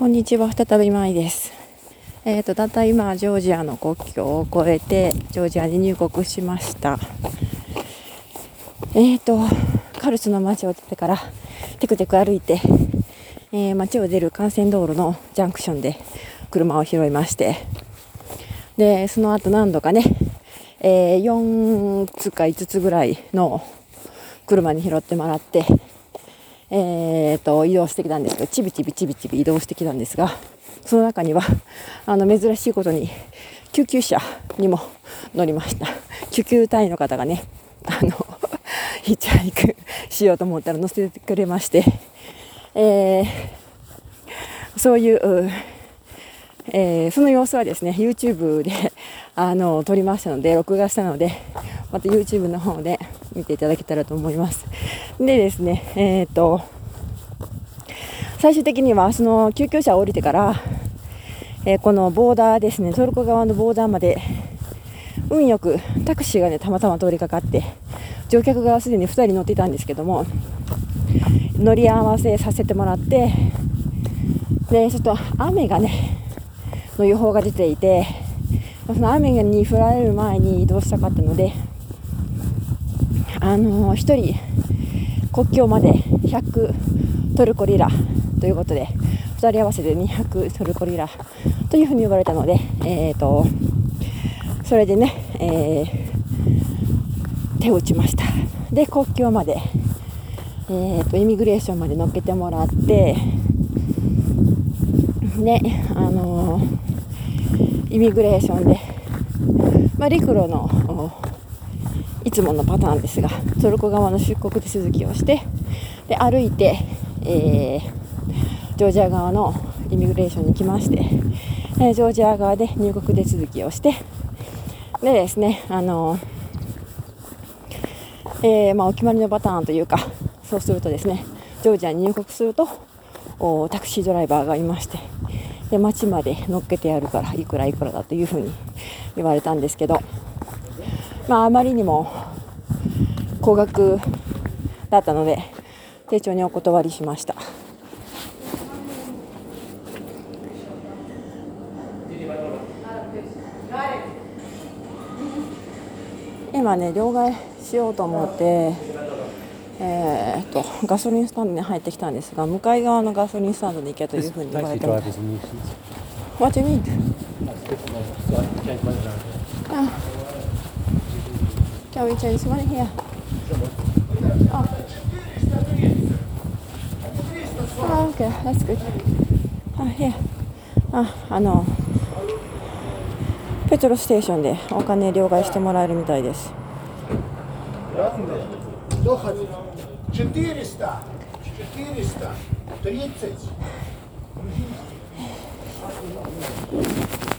こんにちは、再びまいです。え、ー、と、たった今、ジョージアの国境を越えて、ジョージアに入国しました。えっ、ー、と、カルスの街を出てから、テクテク歩いて、えー、街を出る幹線道路のジャンクションで車を拾いまして、で、その後何度かね、えー、4つか5つぐらいの車に拾ってもらって、えーと、移動してきたんですけど、ちびちびちびちび移動してきたんですが、その中には、あの、珍しいことに、救急車にも乗りました。救急隊員の方がね、あの、ヒッチハイクしようと思ったら乗せてくれまして、えー、そういう、えー、その様子はですね、YouTube であの撮りましたので、録画したので、また YouTube の方で見ていただけたらと思います。でですね、えっ、ー、と、最終的にはその救急車を降りてから、えー、このボーダーですね、トルコ側のボーダーまで、運よくタクシーがね、たまたま通りかかって、乗客がすでに2人乗っていたんですけども、乗り合わせさせてもらって、で、ちょっと雨がね、の予報が出ていて、その雨に降られる前に移動したかったので、あのー、1人国境まで100トルコリラということで2人合わせて200トルコリラというふうに言われたので、えーと、それでね、えー、手を打ちました。で国境まで、えーと、イミグレーションまで乗っけてもらってであのー、イミグレーションで、まあ、陸路のいつものパターンですがトルコ側の出国手続きをしてで歩いて、えー、ジョージア側のイミグレーションに来まして、えー、ジョージア側で入国手続きをしてでですねあのえー、まあ、お決まりのパターンというかそうするとですねジョージアに入国するとタクシードライバーがいましてで街まで乗っけてやるからいくらいくらだというふうに言われたんですけどまあ、あまりにも高額だったので丁重にお断りしました今ね両替しようと思ってえー、っとガソリンスタンドに入ってきたんですが向かい側のガソリンスタンドに行けというふうに言われてます。What do you mean? Can we change money here? Oh. Oh, okay, that's good. Ah, here. あ、あの、ペトロステーションでお金両替してもらえるみたいです。400 430